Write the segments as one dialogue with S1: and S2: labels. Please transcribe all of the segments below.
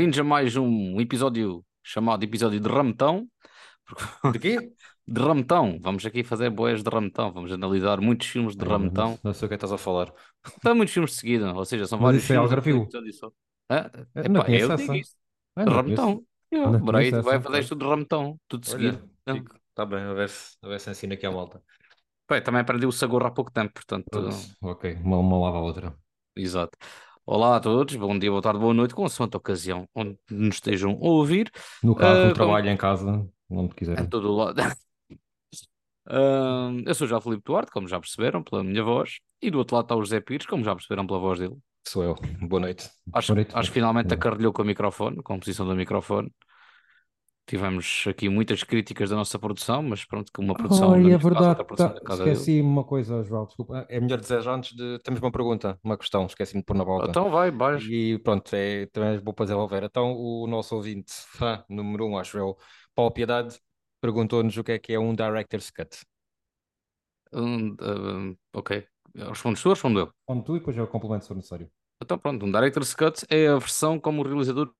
S1: Bem-vindos a mais um episódio chamado episódio de Rametão.
S2: De quê?
S1: De Rametão. Vamos aqui fazer boés de Rametão. Vamos analisar muitos filmes de Rametão.
S2: Não, sei o que é estás a falar.
S1: Estão muitos filmes de seguida, ou seja, são
S2: Mas
S1: vários
S2: isso é
S1: filmes.
S2: Algarvio?
S1: num episódio só.
S2: Eu
S1: epá,
S2: não
S1: eu digo isso.
S2: Ah,
S1: Rametão.
S2: Não conheço
S1: vai fazer isto de Rametão, tudo seguido.
S2: Olha, fico. Está bem, a ver se, a ver se ensina aqui a malta.
S1: Também aprendi o Sagor há pouco tempo, portanto.
S2: Ok, uma, uma lava a outra.
S1: Exato. Olá a todos, bom dia, boa tarde, boa noite, consoante a ocasião onde nos estejam a ouvir,
S2: No carro,
S1: Ah,
S2: no trabalho, em casa, onde
S1: em
S2: quiserem.
S1: todo o lado. Ah, eu sou já Filipe Duarte, como já perceberam pela minha voz, e do outro lado está o José Pires, como já perceberam pela voz dele.
S2: Sou eu. Boa noite.
S1: Acho,
S2: Boa noite.
S1: acho que finalmente
S2: Boa.
S1: acarrilhou com o microfone, com a posição do microfone. Tivemos aqui muitas críticas da nossa produção, mas pronto, que uma produção da
S2: é verdade.
S1: produção
S2: tá-. Esqueci uma coisa, João, desculpa. É melhor dizer já antes de. Temos uma pergunta, uma questão, esqueci-me de pôr na volta.
S1: Então vai, vais.
S2: E pronto, é, também vou para desenvolver. Então, o nosso ouvinte, fã número um, acho eu, Paulo Piedade, perguntou-nos o que é que é um Director's Cut.
S1: Hum, ah, ok. Respondes tu ou respondo eu?
S2: Onde tu e depois eu complemento se for necessário.
S1: Então pronto, um Director's Cut é a versão como o realizador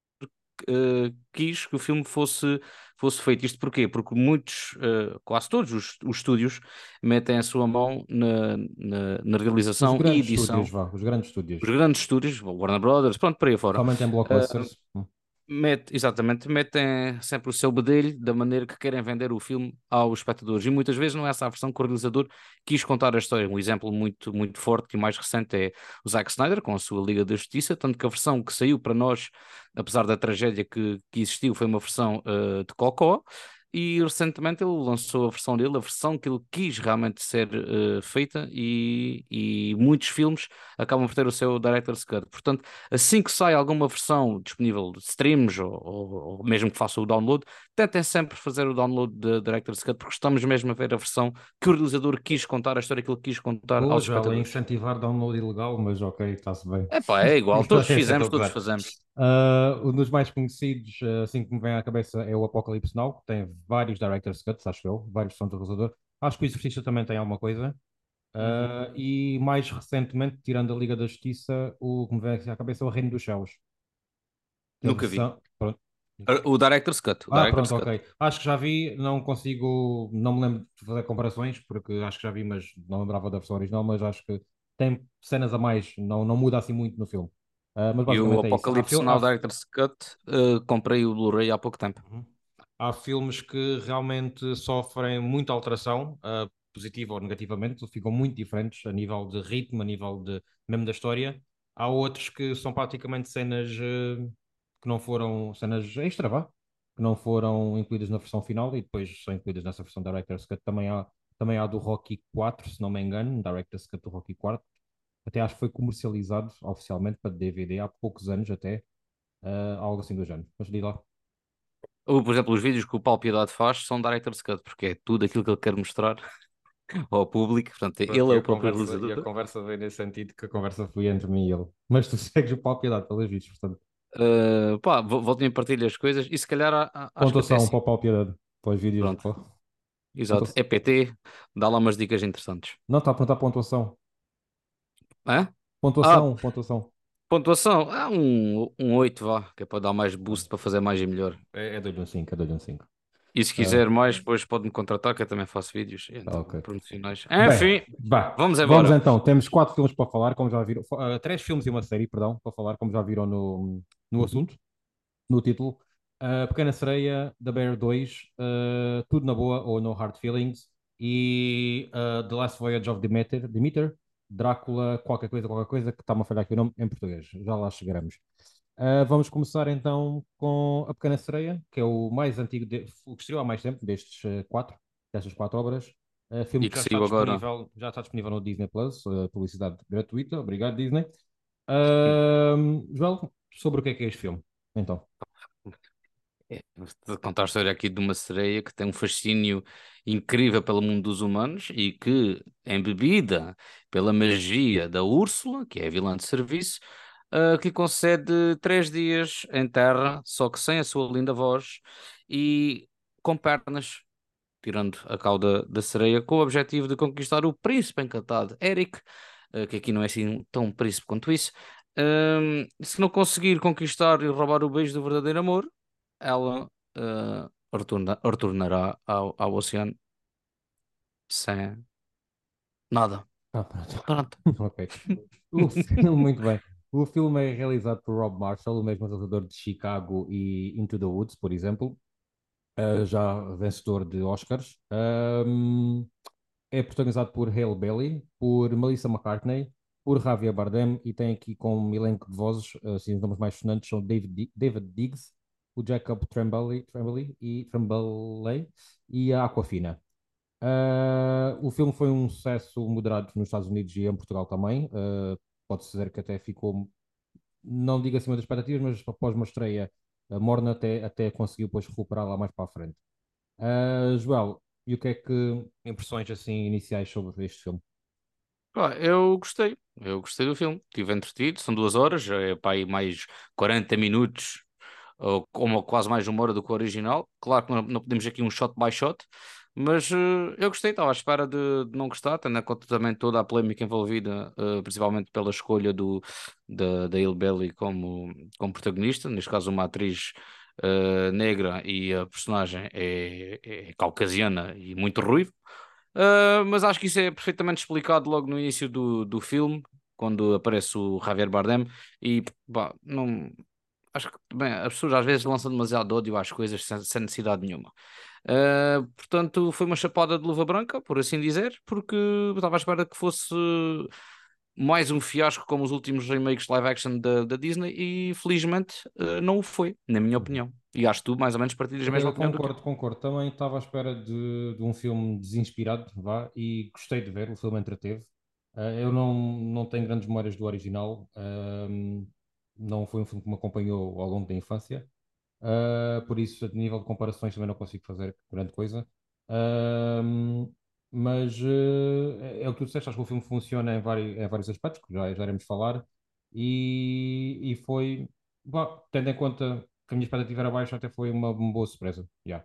S1: eh, quis que o filme fosse, fosse feito. Isto porquê? Porque muitos, eh, quase todos os, os estúdios metem a sua mão na, na, na realização e edição.
S2: estúdios, vá, os grandes estúdios.
S1: Os grandes estúdios, Warner Brothers, pronto, por aí fora.
S2: Somente em blockbusters. Hum.
S1: Mete, exatamente, metem sempre o seu bedelho da maneira que querem vender o filme aos espectadores. E muitas vezes não é essa a versão que o realizador quis contar a história. Um exemplo muito, muito forte e mais recente é o Zack Snyder com a sua Liga da Justiça, tanto que a versão que saiu para nós, apesar da tragédia que, que existiu, foi uma versão eh, de Cocó. E recentemente ele lançou a versão dele, a versão que ele quis realmente ser eh, feita, e, e muitos filmes acabam por ter o seu Director's Cut. Portanto, assim que sai alguma versão disponível de streams ou, ou, ou mesmo que faça o download, tentem sempre fazer o download de Director's Cut, porque estamos mesmo a ver a versão que o realizador quis contar, a história que ele quis contar
S2: Boa,
S1: aos
S2: já
S1: espectadores.
S2: incentivar download ilegal, mas ok, está-se bem.
S1: Epá, é igual, todos
S2: é
S1: fizemos, todos fazemos.
S2: Ah, um dos mais conhecidos, ah, assim que me vem à cabeça, é o Apocalipse Now, que tem vários Director's Cuts, acho eu, vários são do realizador. Acho que o Exorcista também tem alguma coisa. Ah, E mais recentemente, tirando a Liga da Justiça, o que me vem à cabeça é o Reino dos Céus. A
S1: Nunca vi. O Director's Cut. O
S2: Ah,
S1: Director's
S2: pronto,
S1: Cut.
S2: ok. Acho que já vi, não consigo, não me lembro de fazer comparações, porque acho que já vi, mas não lembrava da versão original, mas acho que tem cenas a mais, não, não muda assim muito no filme. Ah, mas
S1: E o
S2: é
S1: Apocalipse Now
S2: há-
S1: Director's Cut, eh, comprei o Blu-ray há pouco tempo.
S2: Uhum. Há filmes que realmente sofrem muita alteração, ah, positiva ou negativamente, ficam muito diferentes a nível de ritmo, a nível de mesmo da história. Há outros que são praticamente cenas eh, que não foram cenas extra, vá, que não foram incluídas na versão final e depois são incluídas nessa versão Director's Cut. Também há, também há do Rocky 4, se não me engano, Director's Cut do Rocky 4. Até acho que foi comercializado oficialmente para DVD há poucos anos até, ah, algo assim do género. Mas diz lá.
S1: Ou, por exemplo, os vídeos que o Paulo Piedade faz são Director's Cut, porque é tudo aquilo que ele quer mostrar ao público. Portanto, ele é o próprio
S2: conversa- E a
S1: realizador.
S2: conversa veio nesse sentido que a conversa foi entre mim e ele. Mas tu segues o Paulo Piedade, pelos vistos, portanto.
S1: Uh, pá, vo- voltem a partilhar as coisas e se calhar até
S2: Pontuação
S1: assim,
S2: para Paulo Piedade, para os vídeos.
S1: Pronto.
S2: Pô.
S1: exato,
S2: pontuação.
S1: EPT, dá lá umas dicas interessantes.
S2: Não, está a apontar pontuação.
S1: Hã?
S2: Pontuação, pontuação.
S1: Pontuação, ah, um, um 8 vá, que é para dar mais boost para fazer mais e melhor.
S2: É, é dou-lhe um 5, é dou-lhe um 5.
S1: E se quiser mais, depois pode-me contratar, que eu também faço vídeos então,
S2: Ah, ok.
S1: promocionais.
S2: Bem,
S1: Enfim,
S2: Vá,
S1: vamos embora.
S2: vamos então. Temos quatro filmes para falar, como já viram. Ah, três filmes e uma série, perdão, para falar, como já viram no, no assunto, no título. Ah, Pequena Sereia, The Bear 2, ah, Tudo na Boa ou No Hard Feelings e ah, The Last Voyage of Demeter, Demeter, Drácula, qualquer coisa, qualquer coisa, que está-me a falhar aqui o nome em português. Já lá chegaremos. Ah, vamos começar então com A Pequena Sereia, que é o mais antigo, de, o que estreou há mais tempo destes quatro, destas quatro obras. Ah, filme
S1: E
S2: que já está
S1: agora.
S2: disponível, já está disponível no Disney Plus, ah, publicidade gratuita. Obrigado, Disney. Ahm, Joel, sobre o que é que é este filme? Então,
S1: É, contar a história aqui de uma sereia que tem um fascínio incrível pelo mundo dos humanos e que, embebida pela magia da Úrsula, que é a vilã de serviço, ah, que lhe concede três dias em terra, só que sem a sua linda voz e com pernas, tirando a cauda da sereia, com o objetivo de conquistar o príncipe encantado, Eric, ah, que aqui não é assim tão príncipe quanto isso, Um, se não conseguir conquistar e roubar o beijo do verdadeiro amor, ela uh, retorna, retornará ao, ao oceano sem nada.
S2: Ah, pronto.
S1: Pronto.
S2: ok. O filme, muito bem. O filme é realizado por Rob Marshall, o mesmo realizador de Chicago e Into the Woods, por exemplo, uh, já vencedor de Oscars. Um, é protagonizado por Hale Bailey, por Melissa McCartney, por Javier Bardem e tem aqui como elenco de vozes, assim, os nomes mais sonantes são David, David Diggs, o Jacob Tremblay, Tremblay, e, Tremblay e a Aquafina. Uh, o filme foi um sucesso moderado nos Estados Unidos e em Portugal também. Uh, Pode-se dizer que até ficou, não digo acima das expectativas, mas após uma estreia, a Morna até, até conseguiu depois recuperar lá mais para a frente. Uh, Joel, e o que é que impressões assim iniciais sobre este filme?
S1: Ah, eu gostei, eu gostei do filme, estive entretido, são duas horas, é para aí mais 40 minutos, ou, ou quase mais uma hora do que o original. Claro que não, não podemos aqui um shot by shot, mas uh, eu gostei, estava à espera de, de, não gostar, tendo em conta também toda a polémica envolvida, uh, principalmente pela escolha do, da, da Il Belly como, como protagonista, neste caso uma atriz uh, negra e a personagem é, é caucasiana e muito ruiva. Mas acho que isso é perfeitamente explicado logo no início do, do filme, quando aparece o Javier Bardem, e bah, não, acho que bem, as pessoas às vezes lançam demasiado ódio às coisas sem, sem necessidade nenhuma. Uh, portanto, foi uma chapada de luva branca, por assim dizer, porque estava à espera que fosse mais um fiasco como os últimos remakes live action da, da Disney e felizmente uh, não o foi, na minha opinião. E acho que tu mais ou menos partilhas a mesma opinião.
S2: Concordo, concordo. Também estava à espera de, de um filme desinspirado, vá, e gostei de ver, o filme entreteve. Uh, eu não, não tenho grandes memórias do original, uh, não foi um filme que me acompanhou ao longo da infância. Uh, por isso, a nível de comparações, também não consigo fazer grande coisa. Mas uh, é o que tu disseste, acho que o filme funciona em vários, em vários aspectos, que já, já iremos falar, e, e foi, bom, tendo em conta que a minha expectativa era baixa, até foi uma, uma boa surpresa. Yeah.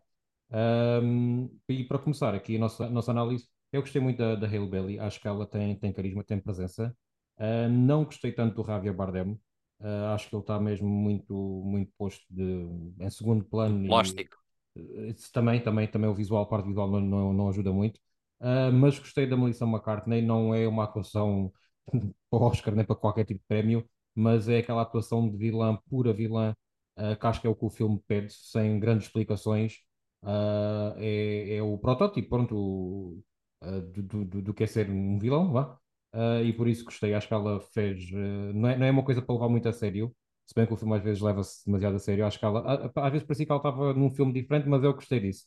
S2: Um, e para começar aqui a nossa, a nossa análise, eu gostei muito da, da Hale Bailey, acho que ela tem, tem carisma, tem presença. Uh, não gostei tanto do Javier Bardem, Uh, acho que ele está mesmo muito, muito posto de, em segundo plano.
S1: Plástico.
S2: E, uh, também, também, também o visual, a parte visual não, não, não ajuda muito. Uh, mas gostei da Melissa McCartney, não é uma atuação para Oscar nem para qualquer tipo de prémio, mas é aquela atuação de vilã, pura vilã, uh, que acho que é o que o filme pede, sem grandes explicações. Uh, é, é, o protótipo, pronto, do, do, do, do, que é ser um vilão, vá. Uh, e por isso gostei. Acho que ela fez. Uh, não, é, não é uma coisa para levar muito a sério, se bem que o filme às vezes leva-se demasiado a sério. Acho que ela, às vezes parecia que ela estava num filme diferente, mas eu gostei disso.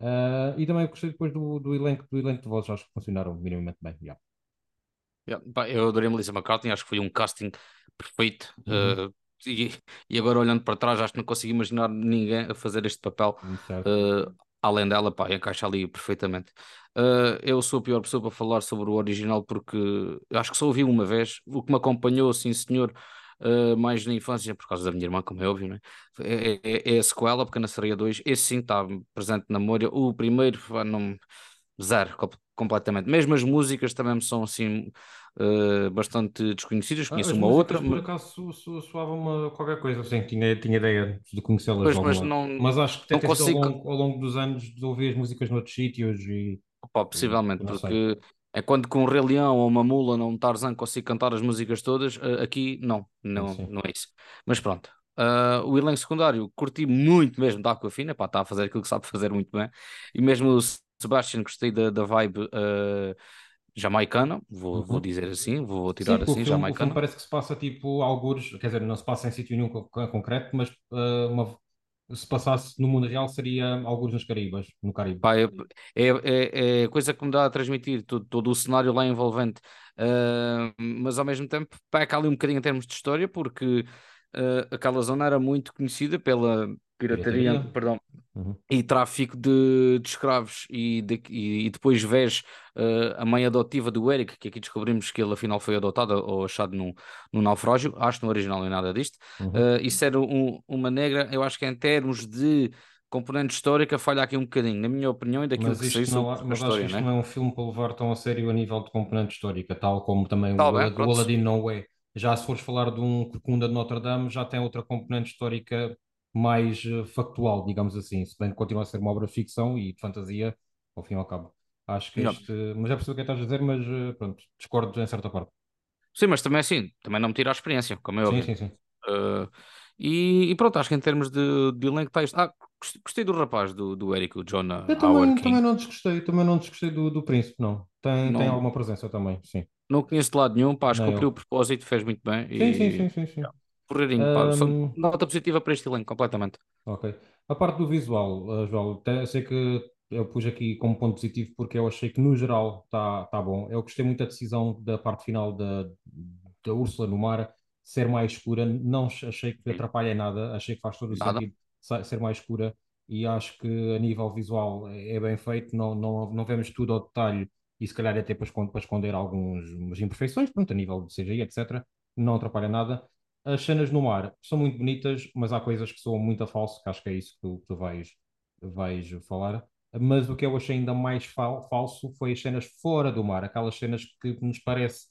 S2: Uh, e também gostei depois do, do, elenco, do elenco de vozes, acho que funcionaram minimamente bem. Yeah.
S1: Yeah, eu adorei Melissa McCartney, acho que foi um casting perfeito. Uhum. Uh, e, e, agora olhando para trás, acho que não consigo imaginar ninguém a fazer este papel. Uh, além dela, pá, encaixa ali perfeitamente. Uh, eu sou a pior pessoa para falar sobre o original porque acho que só ouvi uma vez. O que me acompanhou, sim senhor, uh, mais na infância, por causa da minha irmã, como é óbvio, né? é, é, é a sequela, Pequena Sereia 2. Esse sim está presente na memória. O primeiro, não, zero, completamente. Mesmo as músicas também são assim uh, bastante desconhecidas, ah, conheço ah, uma outra.
S2: Por acaso soava uma qualquer coisa assim, tinha, tinha ideia de conhecê-las.
S1: Mas, mas, não,
S2: mas acho que até consigo... ao, longo, ao longo dos anos de ouvir as músicas noutros sítios e.
S1: Opa, possivelmente, porque. É quando com um Rei Leão ou uma mula ou um Tarzan consigo cantar as músicas todas, uh, aqui não, não, não é isso. Mas pronto. Uh, o elenco secundário curti muito mesmo da Aquafina, pá, está a fazer aquilo que sabe fazer muito bem, e mesmo o Sebastian gostei da, da vibe uh, jamaicana, vou, uhum. vou dizer assim, vou tirar Sim, assim, filme, jamaicana. O filme
S2: parece que se passa tipo alguns, quer dizer, não se passa em sítio nenhum concreto, mas uh, uma, se passasse no mundo real seria alguns nos Caribas, no Caribe.
S1: Pá, é, é, é, é, coisa que me dá a transmitir todo, todo o cenário lá envolvente, uh, mas ao mesmo tempo peca ali um bocadinho em termos de história, porque uh, aquela zona era muito conhecida pela pirataria, pirataria. perdão, uhum. e tráfico de, de escravos e, de, e, e, depois vês uh, a mãe adotiva do Eric, que aqui descobrimos que ele afinal foi adotado ou achado num, num naufrágio, acho que no original não é nada disto, uhum. uh, isso era um, uma negra, eu acho que em termos de componente histórica falha aqui um bocadinho, na minha opinião, e daquilo
S2: mas
S1: que sei sobre
S2: a história. Acho que isto né? não é um filme para levar tão a sério a nível de componente histórica, tal como também tá o, bem, o Aladdin não é. Já se fores falar de um Corcunda de Notre Dame, já tem outra componente histórica mais uh, factual, digamos assim, se bem que continua a ser uma obra de ficção e de fantasia, ao fim e ao cabo. Acho que
S1: Não.
S2: este. Mas é perceber o que estás a dizer, mas uh, pronto, discordo em certa parte.
S1: Sim, mas também assim, também não me tira a experiência, como é
S2: Sim, sim, sim.
S1: Uh, e, e pronto, acho que em termos de, de elenco está isto. Ah, gostei do rapaz, do, do Eric, o Jonah
S2: Eu também, também não desgostei, também não desgostei do, do Príncipe, não. Tem, tem
S1: Não,
S2: alguma presença também, sim.
S1: não conheço de lado nenhum, pá, acho que cumpriu o
S2: eu.
S1: propósito, fez muito bem
S2: Sim, sim,
S1: e
S2: sim, sim, sim.
S1: Porreirinho, pá, só
S2: Ahm,
S1: nota positiva para este elenco, completamente.
S2: ok. A parte do visual, uh, João, até sei que eu pus aqui como ponto positivo porque eu achei que no geral está tá bom. Eu gostei muito da decisão da parte final da, da Úrsula no mar ser mais escura. Não achei que atrapalha nada, achei que faz todo o
S1: Nada.
S2: sentido ser mais escura e acho que a nível visual é é bem feito. Não, não, não vemos tudo ao detalhe e se calhar até para escon- para esconder algumas imperfeições, pronto, a nível de CGI, etc. Não atrapalha nada. As cenas no mar são muito bonitas, mas há coisas que soam muito a falso, que acho que é isso que tu, tu vais, vais falar. Mas o que eu achei ainda mais fal- falso foi as cenas fora do mar, aquelas cenas que nos parece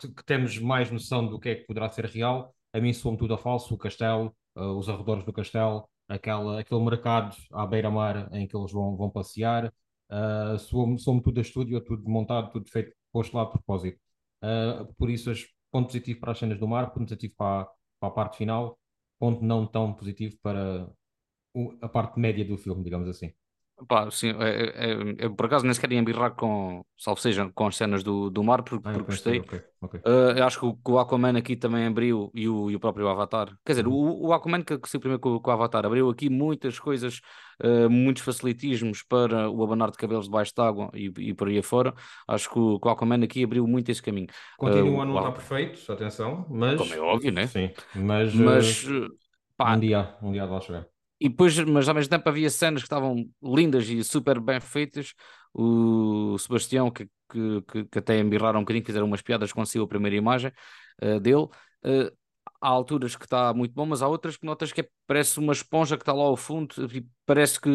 S2: que, que temos mais noção do que é que poderá ser real. A mim soa-me tudo a falso, o castelo, uh, os arredores do castelo, aquela, aquele mercado à beira-mar em que eles vão, vão passear. Uh, soa-me soa-me tudo a estúdio, tudo montado, tudo feito, posto lá de propósito. Uh, por isso, as- ponto positivo para as cenas do mar, ponto positivo para, para a parte final, ponto não tão positivo para o- a parte média do filme, digamos assim.
S1: Pá, sim, é, é, é- eu por acaso nem sequer ia embirrar com, salvo seja, com as cenas do, do mar, porque,
S2: Ah, eu
S1: porque gostei.
S2: ok, ok.
S1: Uh, eu acho que o, que o Aquaman aqui também abriu e o, e o próprio Avatar. Quer dizer, o,
S2: Uhum.
S1: o Aquaman que, se primeiro com, com o Avatar abriu aqui muitas coisas, uh, muitos facilitismos para o abanar de cabelos debaixo d'água e, e por aí afora. Acho que o, que o Aquaman aqui abriu muito esse caminho. Uh,
S2: Continua a
S1: o-
S2: não
S1: o
S2: estar perfeito, atenção,
S1: como é
S2: mas
S1: óbvio, né?
S2: sim, mas uh,
S1: Mas, uh,
S2: um
S1: pá,
S2: dia, um dia de lá chegar.
S1: E depois, mas ao mesmo tempo havia cenas que estavam lindas e super bem feitas. O Sebastião, que, que, que, que até embirraram um bocadinho, fizeram umas piadas saiu a primeira imagem eh, dele. Eh, há alturas que está muito bom, mas há outras que notas que é- parece uma esponja que está lá ao fundo e parece que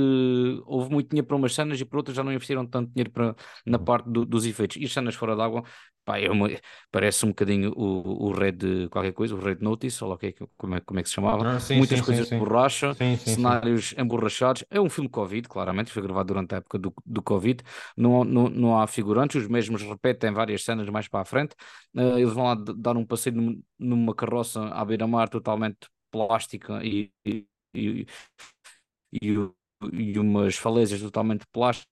S1: houve muito dinheiro para umas cenas e para outras já não investiram tanto dinheiro para, na
S2: Uhum.
S1: parte do- dos efeitos. E as cenas fora d'água, pá, é uma- parece um bocadinho o, o Red qualquer coisa, o Red Notice, ou lá que é que- como é, como é que se chamava
S2: Ah, sim,
S1: muitas
S2: sim, sim,
S1: coisas de
S2: sim.
S1: borracha,
S2: sim, sim.
S1: cenários emborrachados. É um filme Covid, claramente, foi gravado durante a época do, do Covid. Não, não, não há figurantes, os mesmos repetem várias cenas mais para a frente. Eh, eles vão lá dar um passeio num- numa carroça à beira-mar totalmente plástica e, e, e, e, e umas falésias totalmente plásticas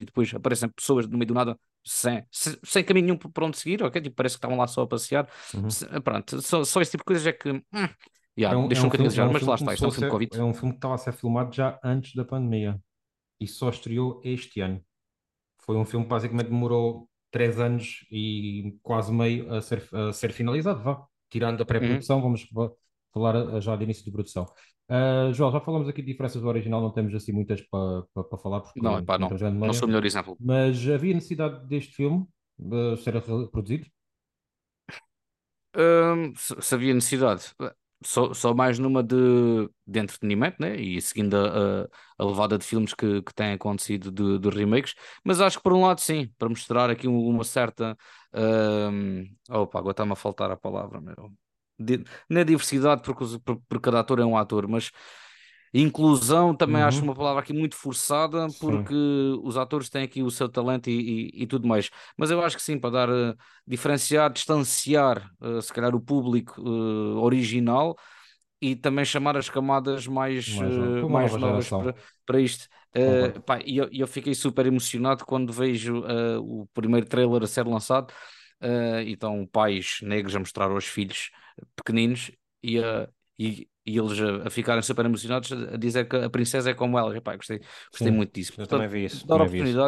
S1: e depois aparecem pessoas no meio do nada. Sem, sem, caminho nenhum para onde seguir, ok? Tipo, parece que estavam lá só a passear.
S2: Uhum.
S1: Pronto, só, só esse tipo de coisas é que hum, yeah,
S2: É um, é
S1: deixa um
S2: um
S1: bocadinho
S2: filme, é
S1: desejar,
S2: um
S1: mas lá está, isto é um filme
S2: ser,
S1: Covid.
S2: é um filme que estava a ser filmado já antes da pandemia e só estreou este ano. Foi um filme que basicamente demorou três anos e quase meio a ser, a ser finalizado, vá. Tirando a
S1: Uhum.
S2: pré-produção, vamos fa- falar já de início de produção. Ah, João, já falamos aqui de diferenças do original, não temos assim muitas para para falar porque
S1: Não,
S2: não
S1: não. Não sou o melhor exemplo.
S2: mas havia necessidade deste filme ah, ser produzido?
S1: Hum, se, se havia necessidade, só, só mais numa de, de entretenimento, né? E seguindo a, a, a levada de filmes que, que têm acontecido de, de remakes, mas acho que por um lado sim, para mostrar aqui um- uma certa. hum, opa, agora está-me a faltar a palavra, meu. Di- Não é diversidade, porque, porque cada ator é um ator, mas inclusão também acho
S2: Uhum,
S1: uma palavra aqui muito forçada,
S2: sim,
S1: porque os atores têm aqui o seu talento e, e, e tudo mais. Mas eu acho que sim, para dar. eh, diferenciar, distanciar, eh, se calhar, o público eh, original e também chamar as camadas mais,
S2: mais uma
S1: mais
S2: nova
S1: novas para, para isto.
S2: Concordo.
S1: pá, e eu, eu fiquei super emocionado quando vejo eh, o primeiro trailer a ser lançado. Eh, e estão pais negros a mostrar aos filhos pequeninos e, a- e, e eles a, a ficarem super emocionados a dizer que a princesa é como ela. Epá, gostei, gostei
S2: Sim,
S1: muito disso.
S2: eu também
S1: Portanto,
S2: vi isso,
S1: dar
S2: também vi isso.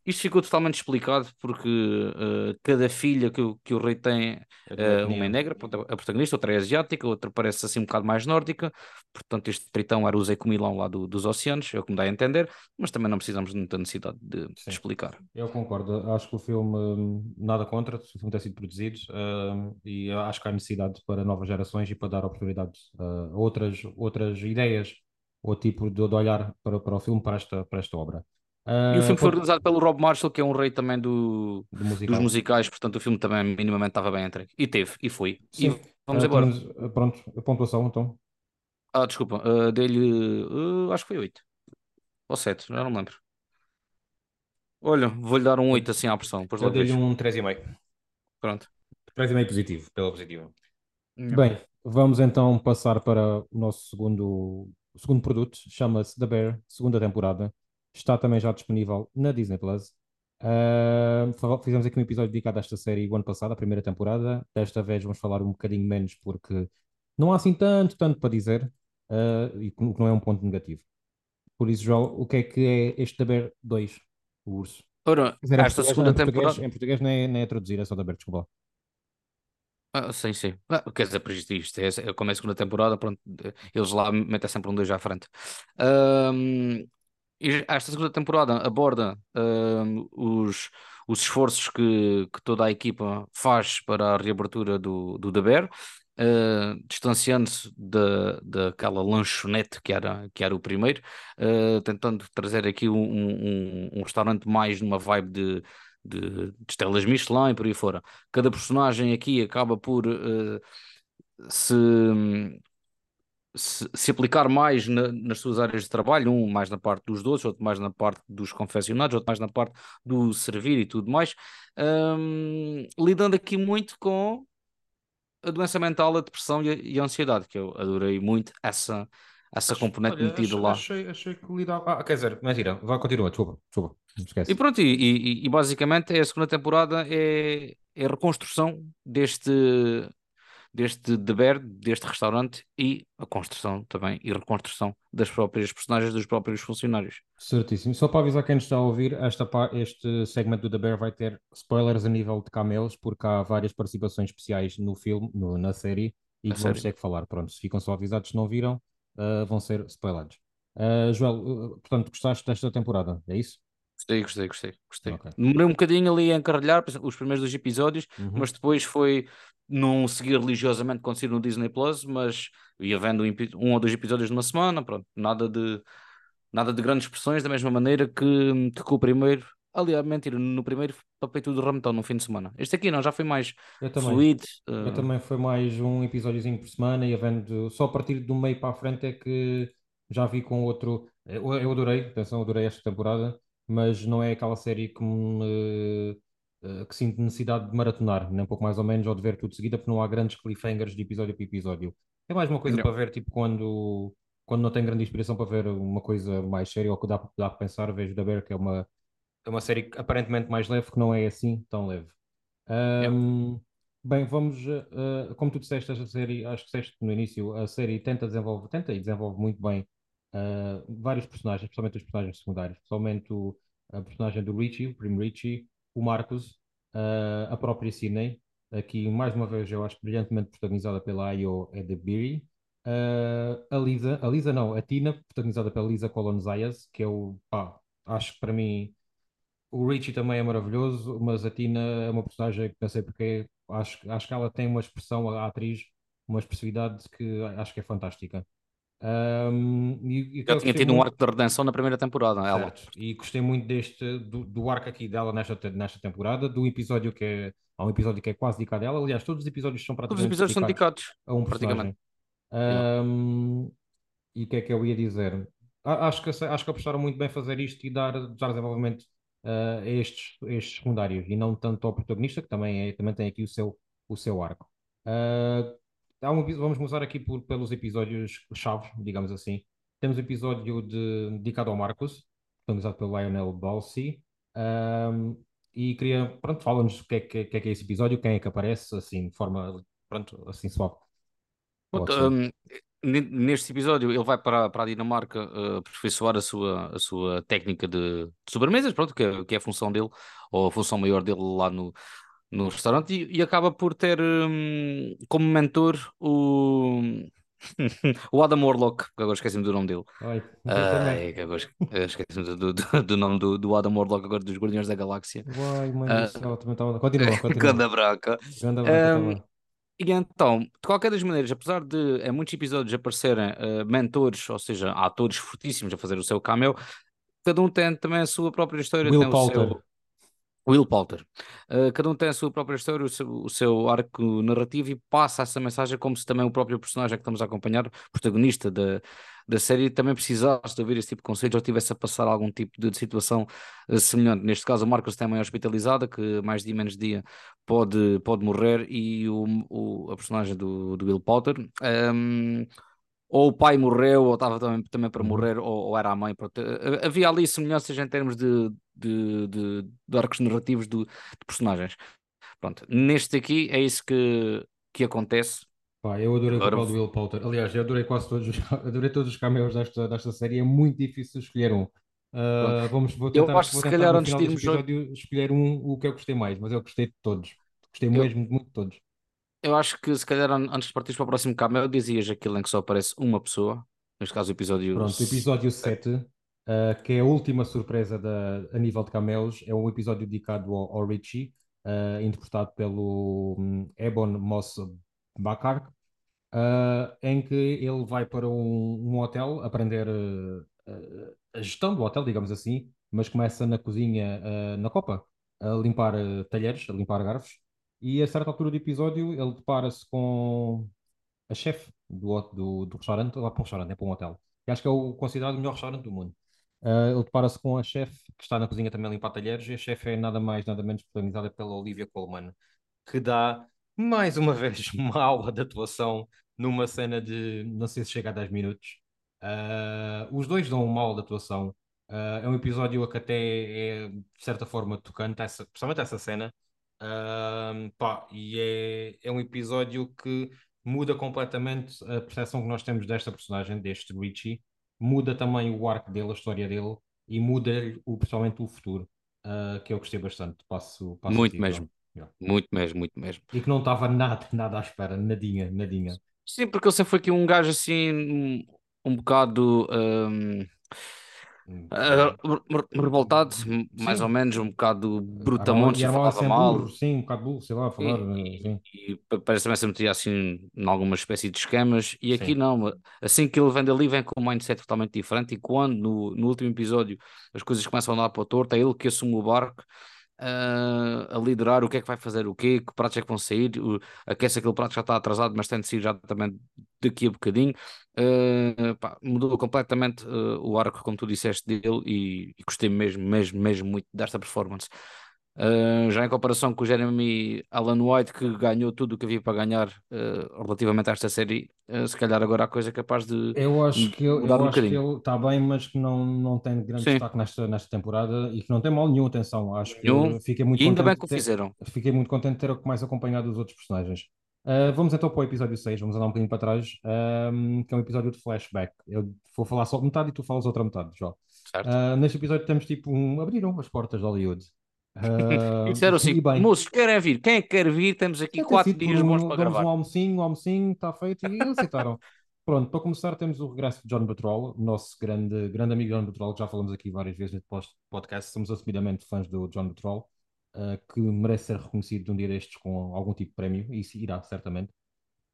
S1: Oportunidade. Isto ficou totalmente explicado porque eh, cada filha que, o- que o rei tem,
S2: É de uma
S1: eh, é negra, a protagonista, outra é asiática, outra parece assim um bocado mais nórdica. Portanto, este tritão o Zé Comilão lá do- dos oceanos, é o que me dá a entender, mas também não precisamos de muita necessidade de, de explicar.
S2: Eu concordo. Acho que o filme, hum, nada contra, se o filme ter sido produzido, hum, e acho que há necessidade para novas gerações e para dar oportunidades uh, a outras, outras ideias ou tipo de, de olhar para, para o filme, para esta, para esta obra.
S1: E o filme foi realizado pelo Rob Marshall, que é um rei também do,
S2: do musical.
S1: dos musicais, portanto o filme também minimamente estava bem entregue. E teve, e foi.
S2: Sim.
S1: E vamos
S2: Ah,
S1: embora.
S2: temos, ah, pronto, a pontuação então.
S1: Ah, desculpa, uh, dei-lhe. uh, acho que foi 8 ou 7, já não me lembro. Olha, vou-lhe dar um 8 assim à pressão. Depois
S2: Eu dei-lhe um 3,5.
S1: Pronto.
S2: 3,5 positivo, pela positiva. Bem, vamos então passar para o nosso segundo, segundo produto, chama-se The Bear, segunda temporada. Está também já disponível na Disney Plus. Fa- fizemos aqui um episódio dedicado a esta série o ano passado, a primeira temporada. Desta vez vamos falar um bocadinho menos porque não há assim tanto, tanto para dizer, ah, e que não é um ponto negativo. Por isso, João, o que é que é este The Bear 2, o urso?
S1: Ora,
S2: dizer,
S1: esta segunda temporada.
S2: em português nem é, nem é traduzir, é só Bear, desculpa.
S1: Ah, sim, sim. Ah, quer dizer, para isto, é, é como é a segunda temporada, pronto, eles lá metem sempre um dois à frente. E esta segunda temporada aborda ahm, os, os esforços que, que toda a equipa faz para a reabertura do, do The Bear, ah, distanciando-se da, daquela lanchonete que era, que era o primeiro, ah, tentando trazer aqui um, um, um restaurante mais numa vibe de, de, de estrelas Michelin e por aí fora. Cada personagem aqui acaba por se, se, se aplicar mais na- nas suas áreas de trabalho, um mais na parte dos doces, outro mais na parte dos confeccionados, outro mais na parte do servir e tudo mais, Ahm, lidando aqui muito com a doença mental, a depressão e a, e a ansiedade, que eu adorei muito essa, essa componente
S2: Olha,
S1: metida
S2: achei,
S1: lá.
S2: Achei, achei que lidava. Ah, quer dizer, mentira, vai, continua, desculpa, desculpa.
S1: E pronto, e, e- e basicamente é a segunda temporada é, é a reconstrução deste, deste The Bear, deste restaurante e a construção também e reconstrução das próprias personagens, dos próprios funcionários.
S2: Certíssimo. Só para avisar quem nos está a ouvir, esta, este segmento do The Bear vai ter spoilers a nível de cameos, porque há várias participações especiais no filme, no- na série, e
S1: A
S2: que vamos
S1: série.
S2: ter que falar. Pronto, se ficam só avisados, se não viram, ah, vão ser spoilados. Ah, Joel, ah, portanto, gostaste desta temporada, é isso?
S1: Gostei, gostei, gostei, gostei.
S2: Ok.
S1: Demorei um bocadinho ali a encarrilhar os primeiros dois episódios,
S2: Uhum.
S1: mas depois foi não seguir religiosamente saiu no Disney Plus, mas ia vendo um, ou dois episódios numa semana, pronto, nada de nada de grandes expressões, da mesma maneira que, que com o primeiro, aliás, mentira, no primeiro papei tudo rametão no fim de semana. Este aqui não, já foi mais
S2: Eu também.
S1: fluido.
S2: Eu
S1: eh,
S2: também foi mais um episódiozinho por semana e havendo só a partir do meio para a frente é que já vi com outro. Eu, eu adorei, atenção, adorei esta temporada, mas não é aquela série que me que sinto necessidade de maratonar, nem um pouco mais ou menos, ou de ver tudo de seguida, porque não há grandes cliffhangers de episódio para episódio. É mais uma coisa
S1: Não.
S2: para ver, tipo, quando, quando não tenho grande inspiração para ver uma coisa mais séria ou que dá, dá para pensar, vejo da Bear, que é uma, é uma série aparentemente mais leve, que não é assim tão leve. Ahm, bem, vamos, uh, como tu disseste, esta série, acho que disseste no início, a série tenta, desenvolve, tenta e desenvolve muito bem uh, vários personagens, especialmente os personagens secundários, especialmente o, a personagem do Richie, o primo Richie, o Marcos, uh, a própria Sidney, aqui mais uma vez eu acho brilhantemente protagonizada pela Ayo Edebiri, uh, a Lisa, a Lisa não, a Tina, protagonizada pela Lisa Colon Zayas, que é o, pá, acho que para mim o Richie também é maravilhoso, mas a Tina é uma personagem que não sei porque, acho, acho que ela tem uma expressão, a atriz, uma expressividade que acho que é fantástica. Ahm, e, e eu
S1: tinha tido um
S2: muito-
S1: arco de redenção na primeira temporada, ela.
S2: Certo. E gostei muito deste, do, do arco aqui dela nesta, nesta temporada, do episódio que é. Há um episódio que é quase dedicado a ela. Aliás, todos os episódios são
S1: Todos os
S2: praticamente
S1: episódios são
S2: dedicados
S1: dedicados,
S2: a um
S1: praticamente.
S2: Ahm, e o que é que eu ia dizer? Acho que, acho que apostaram muito bem fazer isto e dar, dar desenvolvimento ah, a estes, estes secundários e não tanto ao protagonista, que também, é, também tem aqui o seu, o seu arco. Há um vamos começar aqui por, pelos episódios chaves, digamos assim. Temos o episódio de, dedicado ao Marcos, protagonizado pelo Lionel Balsi. Ahm, e queria, pronto, fala-nos o que é que, que é que é esse episódio, quem é que aparece, assim, de forma, pronto, assim suave.
S1: Neste episódio ele vai para, para a Dinamarca uh, aperfeiçoar a sua, a sua técnica de, de sobremesas, pronto, que é, que é a função dele, ou a função maior dele lá no, no restaurante, e, e acaba por ter hum, como mentor o, o Adam Warlock, que agora esqueci-me do nome dele.
S2: Ai.
S1: Ai, que agora eu esqueci-me do, do, do nome do, do Adam Warlock, agora dos Guardiões da Galáxia.
S2: Uai,
S1: Ah,
S2: do céu, também estava. Continua, continua.
S1: Ganda.
S2: Ganda branca
S1: Hum. E então, de qualquer das maneiras, apesar de em muitos episódios aparecerem eh, mentores, ou seja, atores fortíssimos a fazer o seu cameo, cada um tem também a sua própria história.
S2: Will Poulter.
S1: O seu... Will Poulter. Uh, cada um tem a sua própria história, o seu, o seu, arco narrativo e passa essa mensagem como se também o próprio personagem que estamos a acompanhar, protagonista da, da série, também precisasse de ouvir esse tipo de conselhos ou tivesse a passar algum tipo de, situação uh, semelhante. Neste caso, o Marcos tem a mãe hospitalizada, que mais dia menos dia pode, pode morrer, e o, o, a personagem do, do Will Poulter. Um, ou o pai morreu, ou estava também, também para uhum. morrer, ou, ou, era a mãe. Pronto. Havia ali semelhanças em termos de, de, de, de arcos narrativos do, de personagens. Pronto, neste aqui é isso que, que acontece.
S2: Pá, eu adorei Agora... o papel do Will Poulter. Aliás, eu adorei quase todos, adorei todos os cameos desta, desta série. É muito difícil escolher um. Uh, vamos, vou tentar,
S1: eu acho que se calhar antes
S2: de irmos episódio, escolher um o que eu gostei mais, mas eu gostei de todos. Gostei eu... mesmo muito de todos.
S1: Eu acho que se calhar antes de partir para o próximo cameo, dizias aquilo em que só aparece uma pessoa, neste caso o episódio
S2: Pronto, o episódio 7, uh, que é a última surpresa da, a nível de cameos, é um episódio dedicado ao, ao Richie, uh, interpretado pelo um, Ebon Moss Bakar, uh, em que ele vai para um, um hotel aprender a gestão do hotel, digamos assim, mas começa na cozinha, na copa, a limpar talheres, a limpar garfos e a certa altura do episódio ele depara-se com a chefe do, do, do restaurante, lá para um restaurante, é para um hotel, que acho que é o considerado o melhor restaurante do mundo. Uh, ele depara-se com a chefe que está na cozinha também a limpar talheres, e a chefe é nada mais, nada menos protagonizada pela Olivia Colman, que dá mais uma vez uma aula de atuação numa cena de não sei se chega a 10 minutos. Uh, os dois dão uma aula de atuação. Uh, é um episódio que até é de certa forma tocante, essa, principalmente essa cena, Uh, pá, e é, é um episódio que muda completamente a percepção que nós temos desta personagem, deste Richie, muda também o arco dele, a história dele, e muda o, principalmente o futuro, uh, que eu gostei bastante. Passo, passo
S1: muito mesmo. Yeah. Muito mesmo, muito mesmo.
S2: E que não estava nada, nada à espera, nadinha, nadinha.
S1: Sim, porque ele sempre foi aqui um gajo assim, um, um bocado. Um Uh, revoltado, sim. mais ou menos, um bocado brutamonte, falava mal. Burro,
S2: sim, um bocado burro, sei lá, falar.
S1: E, eh, e, e parece também se metia assim em alguma espécie de esquemas. E aqui sim. não, assim que ele vem dali, vem com um mindset totalmente diferente. E quando no, no último episódio as coisas começam a andar para o torto, é ele que assume o barco uh, a liderar o que é que vai fazer o quê, que pratos é que vão sair, o, aquece aquele prato já está atrasado, mas tem de sair já também daqui a bocadinho. Uh, pá, mudou completamente uh, o arco, como tu disseste, dele e, e gostei mesmo, mesmo, mesmo muito desta performance. Uh, já em comparação com o Jeremy Alan White, que ganhou tudo o que havia para ganhar uh, relativamente a esta série, uh, se calhar agora há coisa capaz de.
S2: Eu acho que, eu, eu um acho que ele está bem, mas que não, não tem grande Sim. destaque nesta, nesta temporada e que não tem mal nenhum, atenção. Acho que nenhum. fiquei muito
S1: e ainda
S2: bem
S1: que o fizeram.
S2: Fiquei muito contente de ter mais acompanhado os outros personagens. vamos então para o episódio 6, vamos andar um bocadinho para trás, que é um episódio de flashback. Eu vou falar só metade e tu falas outra metade, João. neste episódio temos tipo um. abriram as portas de Hollywood.
S1: Uh, disseram assim, moços, querem vir? Quem é que quer vir? Temos aqui quatro dias bons para gravar.
S2: um almocinho, um almocinho, está feito, e eles aceitaram. Pronto, para começar temos o regresso de John Batrol, nosso grande, grande amigo John Batrol, que já falamos aqui várias vezes no podcast, somos assumidamente fãs do John Batrol, uh, que merece ser reconhecido de um dia destes com algum tipo de prémio, e isso irá, certamente.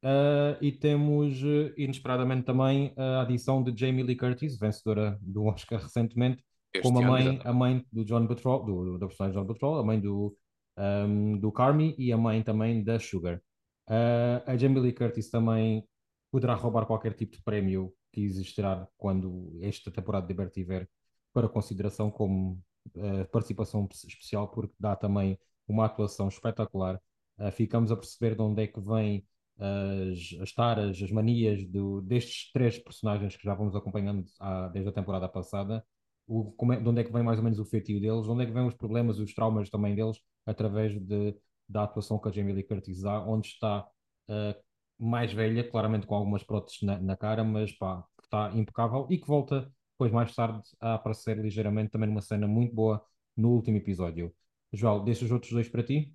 S2: Uh, e temos, inesperadamente também, a adição de Jamie Lee Curtis, vencedora do Oscar recentemente, como a mãe, a mãe do John Patrol, do, do personagem John Patrol, a mãe do, um, do Carmi e a mãe também da Sugar. Uh, a Jamie Lee Curtis também poderá roubar qualquer tipo de prémio que existirá quando esta temporada de Bear tiver para consideração como uh, participação especial, porque dá também uma atuação espetacular. Uh, ficamos a perceber de onde é que vem as, as taras, as manias do, destes três personagens que já vamos acompanhando desde a temporada passada o, como é, de onde é que vem mais ou menos o feitio deles, de onde é que vêm os problemas e os traumas também deles, através de, da atuação que a Jamie Lee Curtis dá, onde está uh, mais velha, claramente com algumas próteses na, na cara, mas pá, está impecável e que volta depois mais tarde a aparecer ligeiramente também numa cena muito boa no último episódio. João, deixa os outros dois para ti.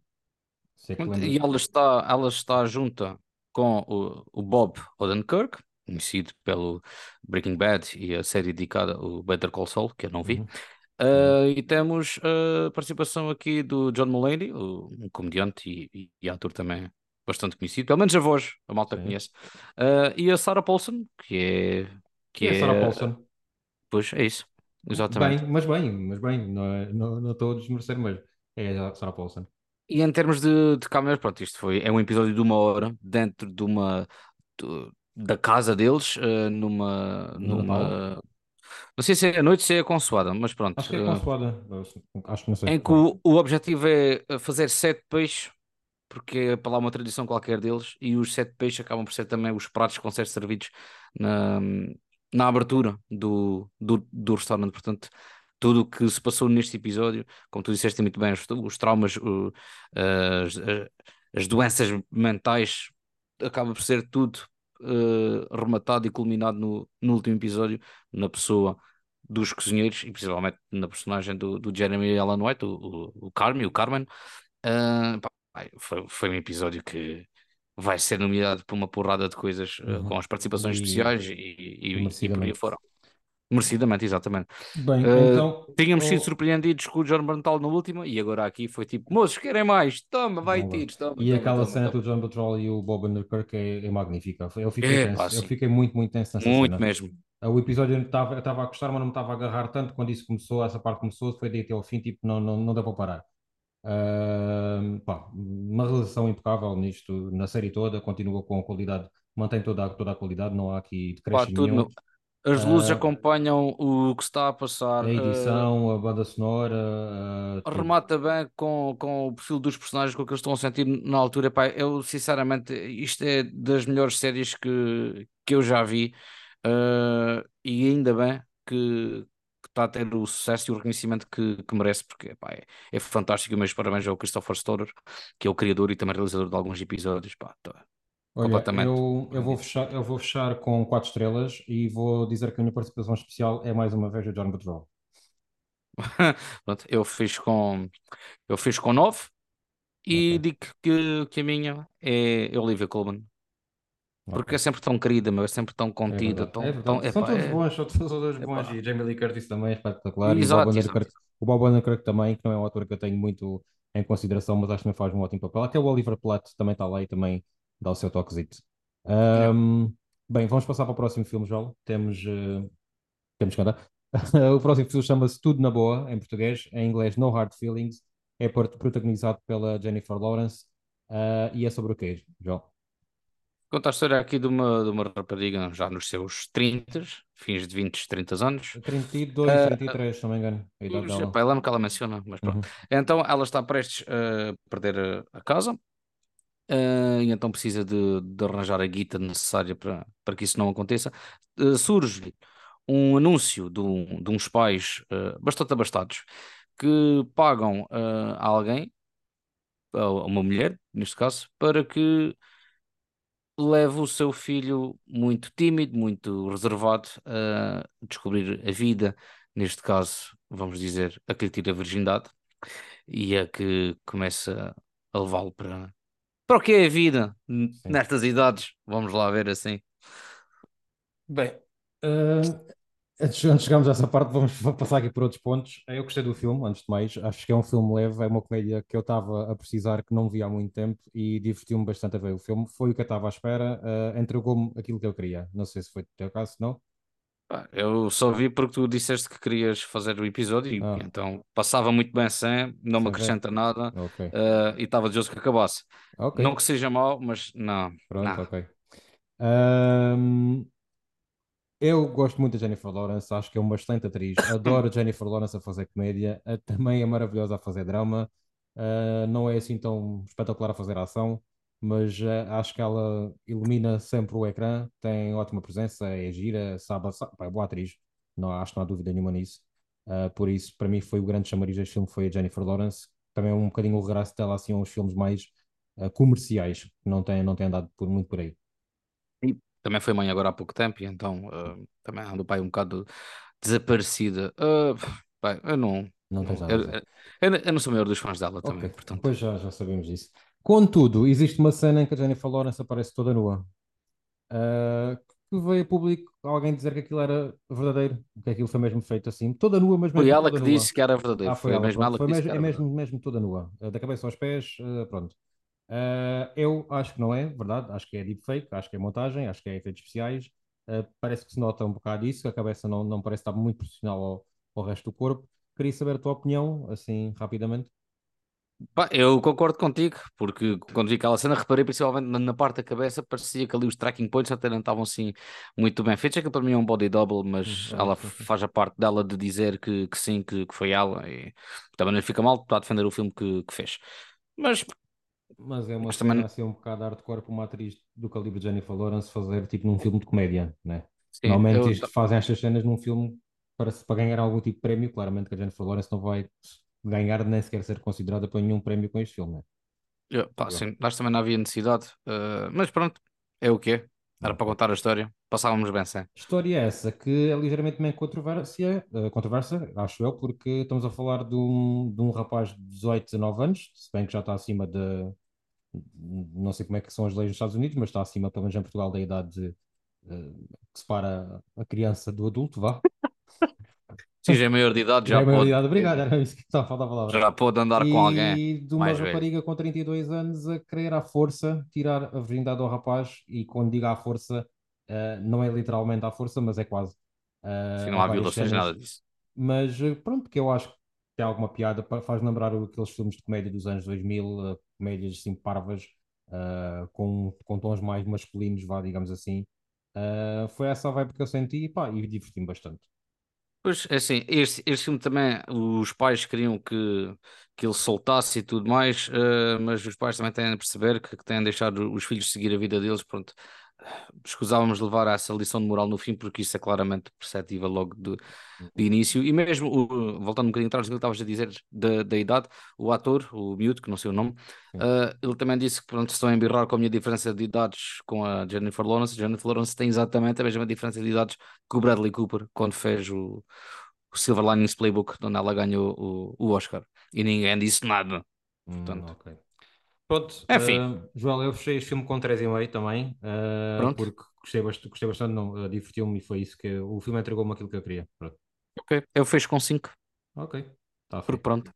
S1: e ela está, ela está junta com o, o Bob Odenkirk, conhecido pelo Breaking Bad e a série dedicada ao Better Call Saul, que eu não vi. Uhum. Uh, e temos a participação aqui do John Mulaney, um comediante e, e, e, ator também bastante conhecido, pelo menos a voz, a malta Sim. conhece. Uh, e a Sarah Paulson, que é.
S2: Que é, é Sarah Paulson?
S1: Pois é isso. exatamente.
S2: Bem, mas bem, mas bem, não, é, não, não estou a desmerecer, mas é a Sarah Paulson.
S1: E em termos de, de câmeras, pronto, isto foi, é um episódio de uma hora dentro de uma da casa deles, eh, numa, numa não sei se é à noite, se é consoada, mas pronto,
S2: Acho que é
S1: eh,
S2: consoada. Acho que não sei.
S1: em que o, o objetivo é eh, fazer sete peixes, porque é para lá uma tradição qualquer deles, e os sete peixes acabam por ser também os pratos que vão ser servidos na, na abertura do, do, do restaurante. Portanto, tudo o que se passou neste episódio, como tu disseste muito bem, os, os traumas, o- as, as doenças mentais, acaba por ser tudo eh, rematado e culminado no, no último episódio, na pessoa dos cozinheiros e principalmente na personagem do, do Jeremy Allen White, o, o, o Carmen, o Carmen. Ah, pá, foi, foi um episódio que vai ser nomeado por uma porrada de coisas
S2: Uhum.
S1: com as participações
S2: E-
S1: especiais e, e, e por aí
S2: merecidamente.
S1: Merecidamente, exatamente.
S2: Bem,
S1: Eh,
S2: então.
S1: Tínhamos sido surpreendidos com o John Berntal na última e agora aqui foi tipo, moços, querem mais? Toma, vai tiros, toma,
S2: E
S1: toma,
S2: aquela
S1: toma,
S2: cena
S1: toma.
S2: do John Batrol e o Bob Underkirk é, é magnífica. Eu fiquei
S1: É pá,
S2: tenso. Eu fiquei muito, muito tenso nessa
S1: muito
S2: cena.
S1: mesmo.
S2: O episódio eu estava eu estava a gostar, mas não me estava a agarrar tanto quando isso começou, essa parte começou, foi daí até ao fim, tipo, não, não, não deu para parar. Ahm, pá, uma realização impecável nisto, na série toda, continua com a qualidade, mantém toda, a- toda a qualidade, não há aqui decréscimo nenhum.
S1: meu. As luzes
S2: Ah,
S1: acompanham o que está a passar.
S2: a edição, a banda sonora, tudo.
S1: remata bem com, com o perfil dos personagens, com o que eles estão a sentir na altura. Pá, eu, sinceramente, isto é das melhores séries que, que eu já vi. e ainda bem que, que está a ter o sucesso e o reconhecimento que, que merece, porque pá, é, é fantástico. E meus parabéns ao Christopher Storer, que é o criador e também realizador de alguns episódios. Pá, tá
S2: Olha,
S1: completamente.
S2: eu, eu vou fechar, eu vou fechar com quatro estrelas e vou dizer que a minha participação especial é mais uma vez o John Batrol.
S1: Pronto, eu fiz com, eu fiz com 9 e
S2: Ok,
S1: digo que, que a minha é Olivia Colman. Porque é sempre tão querida, mas é sempre tão
S2: É
S1: contida,
S2: é
S1: tão, tão,
S2: verdade. São
S1: epá,
S2: todos
S1: é,
S2: bons, são todos bons. E Jamie Lee Curtis também é espetacular. E o Bob
S1: Exato.
S2: Underkirk, o Bob Underkirk também, que não é um ator que eu tenho muito em consideração, mas acho que também faz um ótimo papel. Até o Oliver Platt também está lá e também dá o seu toquezito. Ahm, bem, vamos passar para o próximo filme, João. Temos, eh, temos que andar. O próximo filme chama-se Tudo na Boa, em português, em inglês No Hard Feelings. É prot- protagonizado pela Jennifer Lawrence. Ah, e é sobre o quê, João?
S1: Conta a história aqui de uma, de uma rapariga já nos seus 30, fins de 20, 30 anos.
S2: 32,
S1: Ah,
S2: 33, se não me engano, a idade dela.
S1: lembro que ela menciona, mas pronto.
S2: Uhum.
S1: Então ela está prestes a perder a casa eh, e então precisa de, de arranjar a guita necessária para, para que isso não aconteça. Eh, surge um anúncio de, um- de uns pais eh, bastante abastados que pagam a alguém, a uma mulher, neste caso, para que leve o seu filho muito tímido, muito reservado a descobrir a vida, neste caso, vamos dizer, a que lhe tira a virgindade e a que começa a levá-lo para, para o que é a vida
S2: Sim.
S1: nestas idades, vamos lá ver assim.
S2: Bem, ah, antes, antes de chegarmos a essa parte, vamos passar aqui por outros pontos. Eu gostei do filme, antes de mais. Acho que é um filme leve, é uma comédia que eu estava a precisar, que não vi há muito tempo e divertiu-me bastante a ver o filme. Foi o que eu estava à espera, ah, entregou-me aquilo que eu queria. Não sei se foi o teu caso, não?
S1: Eu só vi porque tu disseste que querias fazer o episódio e
S2: Ah,
S1: então passava muito bem sem, não me acrescenta nada
S2: Ok.
S1: eh, e estava desejoso que acabasse.
S2: Ok,
S1: Não que seja mau, mas não,
S2: pronto,
S1: não.
S2: ok. Ahm, Eu gosto muito da Jennifer Lawrence, acho que é uma excelente atriz. Adoro Jennifer Lawrence a fazer comédia, também é maravilhosa a fazer drama. Ah, não é assim tão espetacular a fazer ação, mas ah, acho que ela ilumina sempre o ecrã, tem ótima presença, é gira, sabe, sabe, é boa atriz, não, acho que não há dúvida nenhuma nisso. Ah, por isso, para mim, foi o grande chamariz deste filme, foi a Jennifer Lawrence. Também é um bocadinho o regresso dela assim, a uns filmes mais ah, comerciais, que não tem, não tem andado por, muito por aí.
S1: E também foi mãe agora há pouco tempo, e então eh, também ando pai um bocado desaparecida. Eh, pá, eu não,
S2: Não
S1: não- eu, eu, eu não sou o maior dos fãs dela também,
S2: Ok,
S1: portanto.
S2: depois já, já sabemos disso. Contudo, existe uma cena em que a Jennifer Lawrence aparece toda nua. Ah, que veio a público alguém dizer que aquilo era verdadeiro, que aquilo foi mesmo feito assim, toda nua, mas
S1: Foi ela que
S2: nua.
S1: disse que era verdadeiro,
S2: Ah, foi
S1: foi
S2: ela,
S1: mesmo ela
S2: Foi
S1: que disse
S2: mesmo,
S1: que
S2: é
S1: era verdade.
S2: mesmo, mesmo toda nua, ah, da cabeça aos pés, ah, pronto. Ah, eu acho que não é verdade, acho que é deepfake, acho que é montagem, acho que é efeitos especiais. Ah, parece que se nota um bocado isso, que a cabeça não, não parece estar muito profissional ao, ao resto do corpo. Queria saber a tua opinião, assim, rapidamente.
S1: Eu concordo contigo, porque quando vi aquela cena reparei principalmente na, parte da cabeça, parecia que ali os tracking points até não estavam assim muito bem feitos. Aquilo para mim é um body double, mas
S2: Hum,
S1: ela faz a parte dela de dizer que, que sim, que, que foi ela, e também não fica mal, está a defender o filme que, que fez. Mas,
S2: Mas é uma
S1: mas também,
S2: assim um bocado hardcore para uma atriz do calibre de Jennifer Lawrence fazer tipo num filme de comédia, né?
S1: sim,
S2: Normalmente
S1: eu,
S2: fazem estas cenas num filme para, para ganhar algum tipo de prémio. Claramente que a Jennifer Lawrence não vai ganhar nem sequer ser considerada para nenhum prémio com este filme, né?
S1: eu, pá, sim, nós também não havia necessidade, eh, mas pronto, é o que é. Era para contar a história, passávamos bem sem.
S2: História é essa que é ligeiramente meio controvérsia, eh, controversa, acho eu, porque estamos a falar de um, de um rapaz de 18, 19 anos, se bem que já está acima de, não sei como é que são as leis nos Estados Unidos, mas está acima, pelo menos em Portugal, da idade de, eh, que separa a criança do adulto, vá.
S1: Sim, já é maior de idade,
S2: Já
S1: já
S2: é
S1: pode,
S2: maioridade, obrigado, era isso que estava a faltar a palavra.
S1: já pode andar com alguém
S2: E de uma
S1: mais velho.
S2: rapariga com 32 anos a querer à força tirar a virgindade ao rapaz, e quando digo à força, eh, não é literalmente à força, mas é quase.
S1: Sim,
S2: Eh,
S1: não
S2: há várias
S1: violações, nada disso.
S2: mas eh, pronto, que eu acho que tem alguma piada, faz lembrar aqueles filmes de comédia dos anos 2000, eh, comédias assim parvas, eh, com, com tons mais masculinos, vá, digamos assim. Foi essa a vibe que eu senti, pá, e diverti-me bastante.
S1: Pois, é assim, este, este filme também, os pais queriam que, que ele soltasse e tudo mais, eh, mas os pais também têm de perceber que, que têm de deixar os filhos seguir a vida deles, pronto. Escusávamos levar a essa lição de moral no fim, porque isso é claramente perceptível logo de, de início. E mesmo, o- voltando um bocadinho atrás do que estavas a dizer da, da idade, o ator, o miúdo, que não sei o nome, eh, ele também disse que pronto, estão a embirrar com a minha diferença de idades com a Jennifer Lawrence. Jennifer Lawrence tem exatamente a mesma diferença de idades que o Bradley Cooper quando fez o, o Silver Linings Playbook, onde ela ganhou o, o Oscar. E ninguém disse nada.
S2: Hum,
S1: Portanto,
S2: ok. Pronto,
S1: enfim,
S2: uh, Joel, eu fechei este filme com 3,5 também, uh,
S1: pronto.
S2: porque gostei, bast gostei bastante, não, uh, divertiu-me e foi isso que o filme entregou-me aquilo que eu queria. Pronto.
S1: Ok. Eu fecho com 5,
S2: Ok, está
S1: porque
S2: feito.
S1: pronto.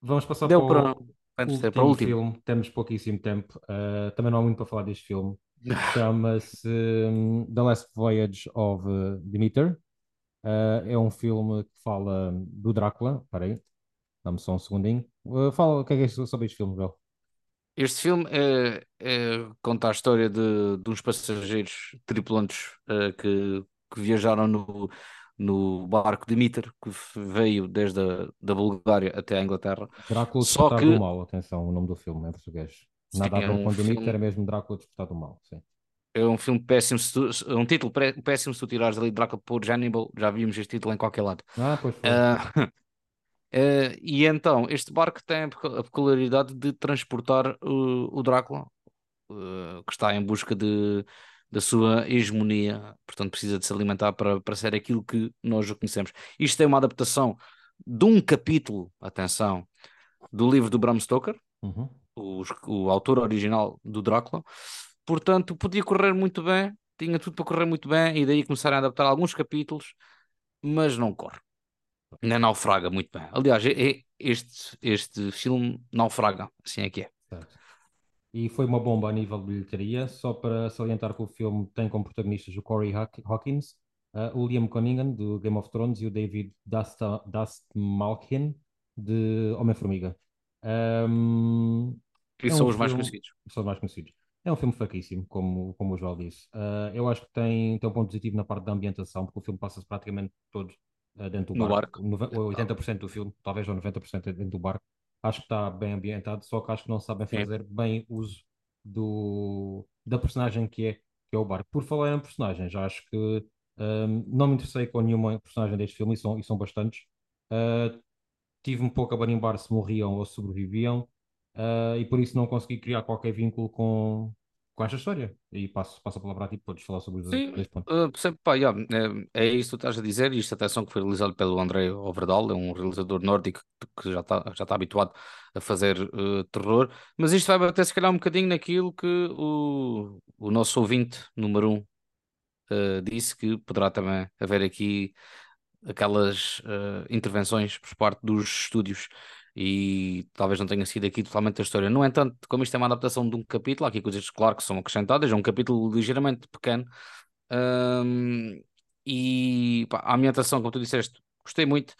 S2: Vamos passar
S1: Deu para,
S2: o
S1: para entreter, para o
S2: último
S1: último.
S2: filme, temos pouquíssimo tempo, uh, também não há muito para falar deste filme. Chama-se um, The Last Voyage of Demeter. Uh, é um filme que fala do Drácula. Espera aí, dá-me só um segundinho. Uh, fala o que é que é sobre este filme, Joel.
S1: Este filme é, é- conta a história de, de uns passageiros tripulantes eh, que, que viajaram no, no barco Demeter, que veio desde a da Bulgária até a Inglaterra.
S2: Drácula
S1: Só
S2: Despertar do
S1: que
S2: Mal, atenção, o nome do filme em português.
S1: sim,
S2: Nada a
S1: é
S2: ver
S1: um
S2: com Demeter, era mesmo Drácula Despertar do Mal. Sim.
S1: é um filme péssimo, se tu- é um título péssimo se tu tirares ali Drácula por Hannibal, já vimos este título em qualquer lado.
S2: Ah, pois foi.
S1: Ah, eh, e então, este barco tem a pecu- a peculiaridade de transportar o, o Drácula, eh, que está em busca de, da sua hegemonia, portanto precisa de se alimentar para, para ser aquilo que nós o conhecemos. Isto é uma adaptação de um capítulo, atenção, do livro do Bram Stoker,
S2: Uhum.
S1: o, o autor original do Drácula, portanto podia correr muito bem, tinha tudo para correr muito bem, e daí começaram a adaptar alguns capítulos, mas não corre. Nem naufraga muito bem. Aliás, é- é- este, este filme naufraga, assim é que é.
S2: Certo. E foi uma bomba a nível de bilheteria, só para salientar que o filme tem como protagonistas o Corey Haw- Hawkins, uh, o Liam Cunningham, do Game of Thrones, e o David Dasta- Dastmalchian, de Homem-Formiga. Um,
S1: E
S2: é
S1: são
S2: um
S1: os mais
S2: filme,
S1: conhecidos.
S2: são os mais conhecidos. É um filme fraquíssimo, como, como o João disse. Uh, eu acho que tem, tem um ponto positivo na parte da ambientação, porque o filme passa-se praticamente todo dentro do
S1: No
S2: barco.
S1: barco.
S2: Nove- 80% do filme, talvez ou 90% é dentro do barco. Acho que está bem ambientado, só que acho que não sabem fazer bem uso do, da personagem que é, que é o barco. Por falar em personagens, acho que um, não me interessei com nenhuma personagem deste filme, e são, e são bastantes. Uh, tive um pouco a barimbar se morriam ou sobreviviam, uh, e por isso não consegui criar qualquer vínculo com, com esta história. E passo, passo a palavra a ti, podes falar sobre os
S1: Sim,
S2: dois pontos.
S1: uh, pá, yeah, é, é isso que tu estás a dizer. Isto, atenção, que foi realizado pelo André Overdal, é um realizador nórdico que já está já está habituado a fazer uh, terror. Mas isto vai bater, se calhar, um bocadinho naquilo que o, o nosso ouvinte número um uh, disse, que poderá também haver aqui aquelas intervenções por parte dos estúdios. E talvez não tenha sido aqui totalmente a história. No entanto, como isto é uma adaptação de um capítulo, há aqui coisas, claro, que são acrescentadas, é um capítulo ligeiramente pequeno. Hum, e pá, a ambientação, como tu disseste, gostei muito.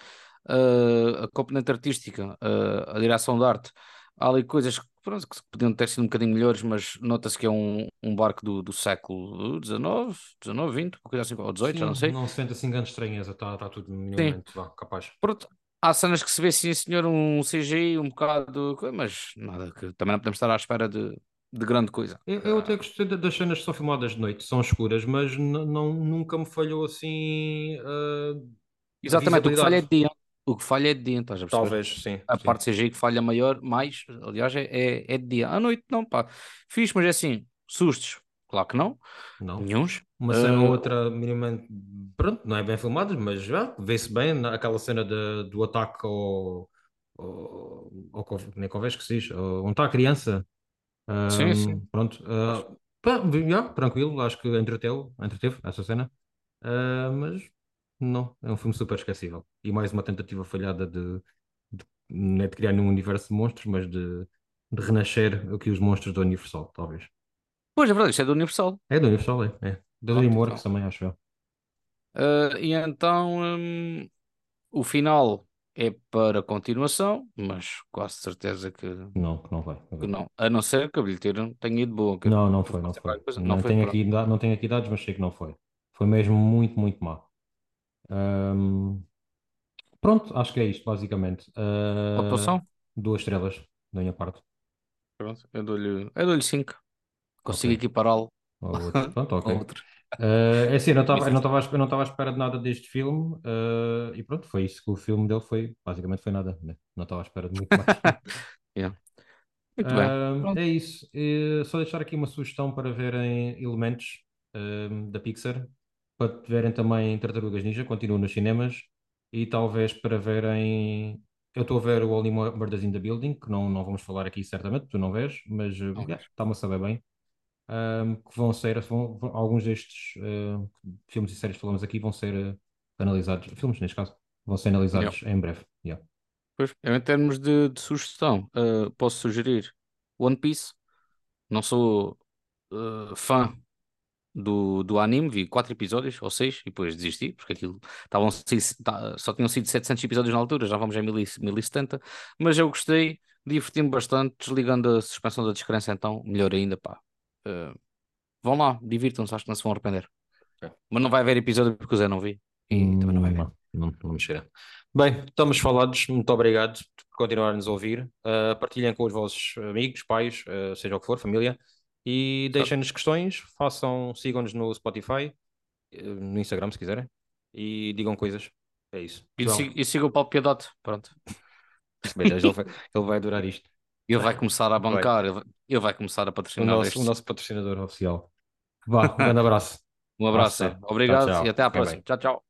S1: Uh, a componente artística, uh, a direção de arte, há ali coisas que, pronto, que podiam ter sido um bocadinho melhores, mas nota-se que é um, um barco do, do século XIX, XIX, XX, ou XVIII, já não sei.
S2: Não se sente assim grande estranheza, está tá tudo minimamente lá, capaz.
S1: Pronto, há cenas que se vê sim, senhor, um CGI, um bocado, mas nada, que também não podemos estar à espera de, de grande coisa.
S2: Eu, eu até gostei das cenas que são filmadas de noite, são escuras, mas não, nunca me falhou assim. Uh,
S1: Exatamente, o que falha é de dia. O que falha é de dia, estás a
S2: perceber? Talvez, sim.
S1: A
S2: sim.
S1: parte CGI que falha maior, mais, aliás, é, é, é de dia. À noite, não, pá. Fiz, mas é assim, sustos, claro que não.
S2: Não.
S1: Nenhuns.
S2: Uma cena ou uh... outra, minimamente, pronto, não é bem filmada, mas já vê-se bem aquela cena de, do ataque ao. ao, ao nem convés que se diz, onde está a criança. Um,
S1: sim, sim.
S2: Pronto. Uh, pá, já, tranquilo, acho que entreteu, entreteve essa cena. Uh, mas não, é um filme super esquecível. E mais uma tentativa falhada de, de não é de criar nenhum universo de monstros, mas de, de renascer aqui os monstros do Universal, talvez.
S1: Pois é verdade, isto é do Universal.
S2: É do Universal, é. é. Da DreamWorks então. também, acho eu.
S1: Uh, e então um, o final é para continuação, mas quase certeza que
S2: não, que não vai.
S1: Que não. A não ser que a bilheteira tenha ido boa.
S2: não, não foi, não foi. Não, não, foi tenho aqui, não tenho aqui dados, mas sei que não foi. Foi mesmo muito, muito má. Um, pronto, acho que é isto, basicamente. Uh,
S1: Pontuação?
S2: Duas estrelas, da minha parte.
S1: Pronto, eu dou-lhe dou 5. Consigo okay. equipará-lo.
S2: Pronto, ok. Uh, é assim, eu não estava não estava à espera de nada deste filme uh, e pronto, foi isso que o filme dele foi, basicamente foi nada, né? não estava à espera de muito mais.
S1: yeah.
S2: Muito uh, bem. É isso. só deixar aqui uma sugestão para verem elementos da Pixar para verem também Tartarugas Ninja, continuo nos cinemas, e talvez para verem. Eu estou a ver o Only Murders in the Building, que não, não vamos falar aqui certamente, tu não vês, mas está-me a saber bem. Um, que vão ser, vão, vão, alguns destes uh, filmes e séries que falamos aqui vão ser uh, analisados, filmes neste caso, vão ser analisados yeah. em breve. Yeah.
S1: Pois, eu, em termos de, de sugestão, uh, posso sugerir One Piece. Não sou fã do, do anime, vi quatro episódios ou seis e depois desisti, porque aquilo estavam, tá, só tinham sido 700 episódios na altura, já vamos em 1070, mas eu gostei, diverti-me bastante, desligando a suspensão da descrença, então melhor ainda, pá. Uh, vão lá, divirtam-se, acho que não se vão arrepender. É. Mas não vai haver episódio porque o Zé não vi e hum, também não vai ver. Não,
S2: não, não mexerá. Bem, estamos falados, muito obrigado por continuar a nos ouvir. Uh, partilhem com os vossos amigos, pais, uh, seja o que for, família. E deixem-nos questões, façam, sigam-nos no Spotify, no Instagram se quiserem, e digam coisas. É isso.
S1: E, sig e siga o Paulo Piedote, pronto.
S2: Beleza, ele, vai, ele vai adorar isto.
S1: Ele vai começar a bancar, ele vai, ele vai começar a patrocinar
S2: o nosso, o nosso patrocinador oficial. Vá, um grande abraço.
S1: Um abraço, obrigado tchau, tchau. e até à próxima. Tchau, tchau.